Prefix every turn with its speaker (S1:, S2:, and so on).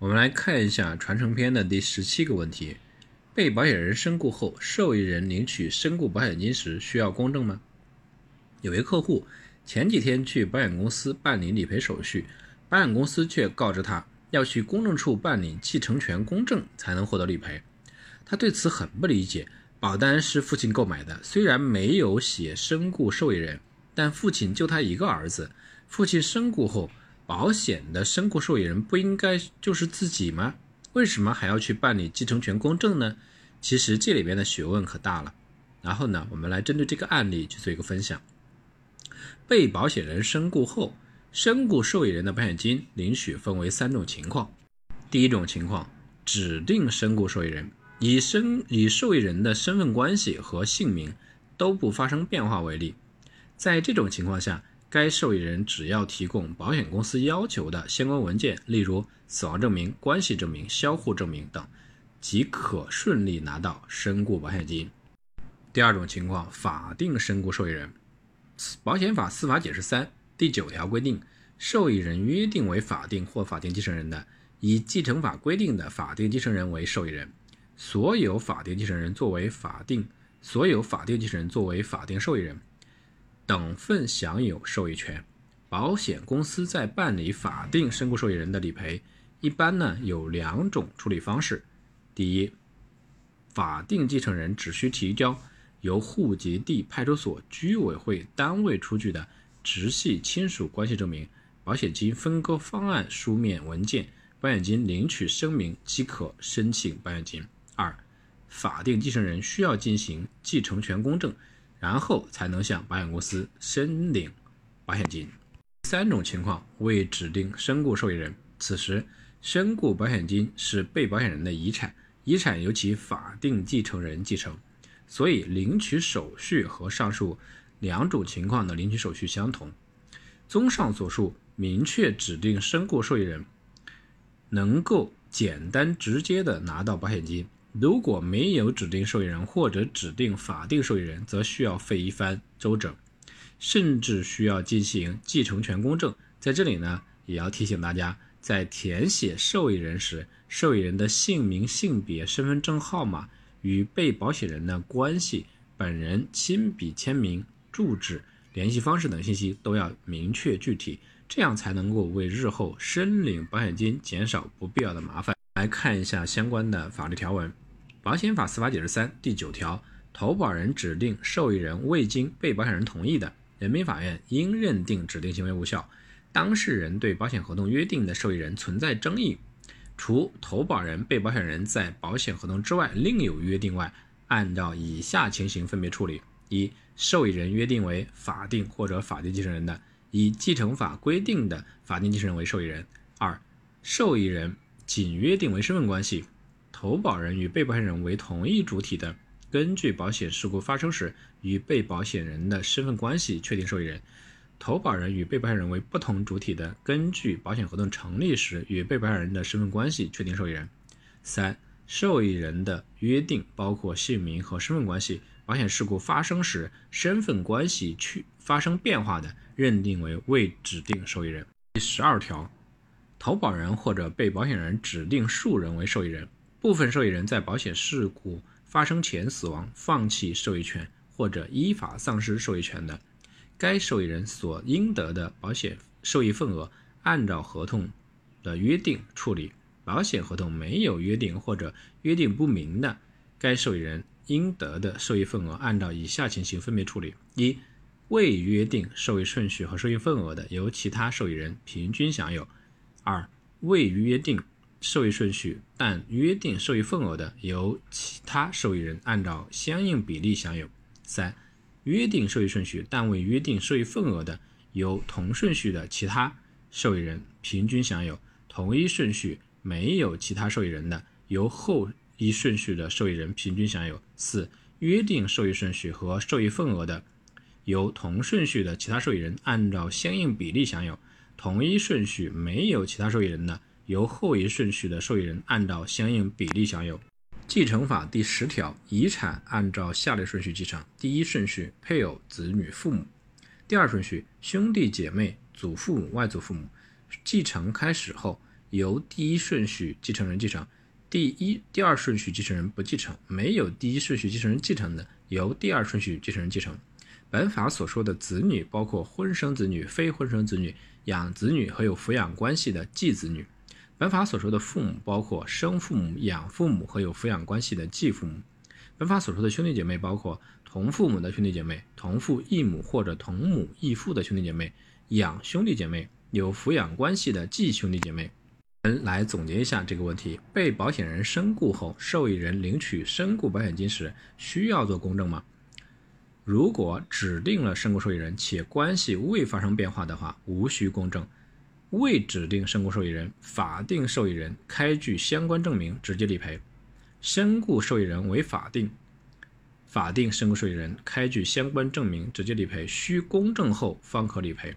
S1: 我们来看一下传承篇的第十七个问题：被保险人身故后，受益人领取身故保险金时需要公证吗？有位客户前几天去保险公司办理理赔手续，保险公司却告知他要去公证处办理继承权公证才能获得理赔。他对此很不理解。保单是父亲购买的，虽然没有写身故受益人，但父亲就他一个儿子。父亲身故后，保险的身故受益人不应该就是自己吗？为什么还要去办理继承权公证呢？其实这里边的学问可大了。然后呢，我们来针对这个案例去做一个分享。被保险人身故后，身故受益人的保险金领取分为三种情况。第一种情况，指定身故受益人。以身以受益人的身份关系和姓名都不发生变化为例，在这种情况下，该受益人只要提供保险公司要求的相关文件，例如死亡证明、关系证明、销户证明等，即可顺利拿到身故保险金。第二种情况，法定身故受益人，保险法司法解释三第九条规定，受益人约定为法定或法定继承人的，以继承法规定的法定继承人为受益人。所有法定继承人作为法定，所有法定继承人作为法定受益人，等份享有受益权。保险公司在办理法定身故受益人的理赔，一般呢有两种处理方式。第一，法定继承人只需提交由户籍地派出所、居委会单位出具的直系亲属关系证明、保险金分割方案书面文件、保险金领取声明，即可申请保险金。二，法定继承人需要进行继承权公证，然后才能向保险公司申领保险金。三种情况未指定身故受益人，此时身故保险金是被保险人的遗产，遗产由其法定继承人继承，所以领取手续和上述两种情况的领取手续相同。综上所述，明确指定身故受益人，能够简单直接的拿到保险金。如果没有指定受益人或者指定法定受益人，则需要费一番周折，甚至需要进行继承权公证。在这里呢，也要提醒大家，在填写受益人时，受益人的姓名、性别、身份证号码与被保险人的关系、本人亲笔签名、住址、联系方式等信息都要明确具体，这样才能够为日后申领保险金减少不必要的麻烦。来看一下相关的法律条文。保险法司法解释三第九条，投保人指定受益人未经被保险人同意的，人民法院应认定指定行为无效。当事人对保险合同约定的受益人存在争议，除投保人、被保险人在保险合同之外另有约定外，按照以下情形分别处理：一、受益人约定为法定或者法定继承人的，以继承法规定的法定继承人为受益人；二、受益人仅约定为身份关系。投保人与被保险人为同一主体的，根据保险事故发生时与被保险人的身份关系确定受益人；投保人与被保险人为不同主体的，根据保险合同成立时与被保险人的身份关系确定受益人。三、受益人的约定包括姓名和身份关系，保险事故发生时身份关系去发生变化的，认定为未指定受益人。第十二条，投保人或者被保险人指定数人为受益人。部分受益人在保险事故发生前死亡、放弃受益权或者依法丧失受益权的，该受益人所应得的保险受益份额按照合同的约定处理；保险合同没有约定或者约定不明的，该受益人应得的受益份额按照以下情形分别处理：一、未约定受益顺序和受益份额的，由其他受益人平均享有；二、未约定。受益顺序但约定受益份额的，由其他受益人按照相应比例享有。三、约定受益顺序但未约定受益份额的，由同顺序的其他受益人平均享有。同一顺序没有其他受益人的，由后一顺序的受益人平均享有。四、约定受益顺序和受益份额的，由同顺序的其他受益人按照相应比例享有。同一顺序没有其他受益人的。由后一顺序的受益人按照相应比例享有。继承法第十条，遗产按照下列顺序继承：第一顺序，配偶、子女、父母；第二顺序，兄弟姐妹、祖父母、外祖父母。继承开始后，由第一顺序继承人继承，第一、第二顺序继承人不继承；没有第一顺序继承人继承的，由第二顺序继承人继承。本法所说的子女包括婚生子女、非婚生子女、养子女和有抚养关系的继子女。本法所说的父母包括生父母、养父母和有抚养关系的继父母。本法所说的兄弟姐妹包括同父母的兄弟姐妹、同父异母或者同母异父的兄弟姐妹、养兄弟姐妹、有抚养关系的继兄弟姐妹。们来总结一下这个问题：被保险人身故后，受益人领取身故保险金时需要做公证吗？如果指定了身故受益人且关系未发生变化的话，无需公证；未指定身故受益人，法定受益人开具相关证明直接理赔。身故受益人为法定，法定身故受益人开具相关证明直接理赔，需公证后方可理赔。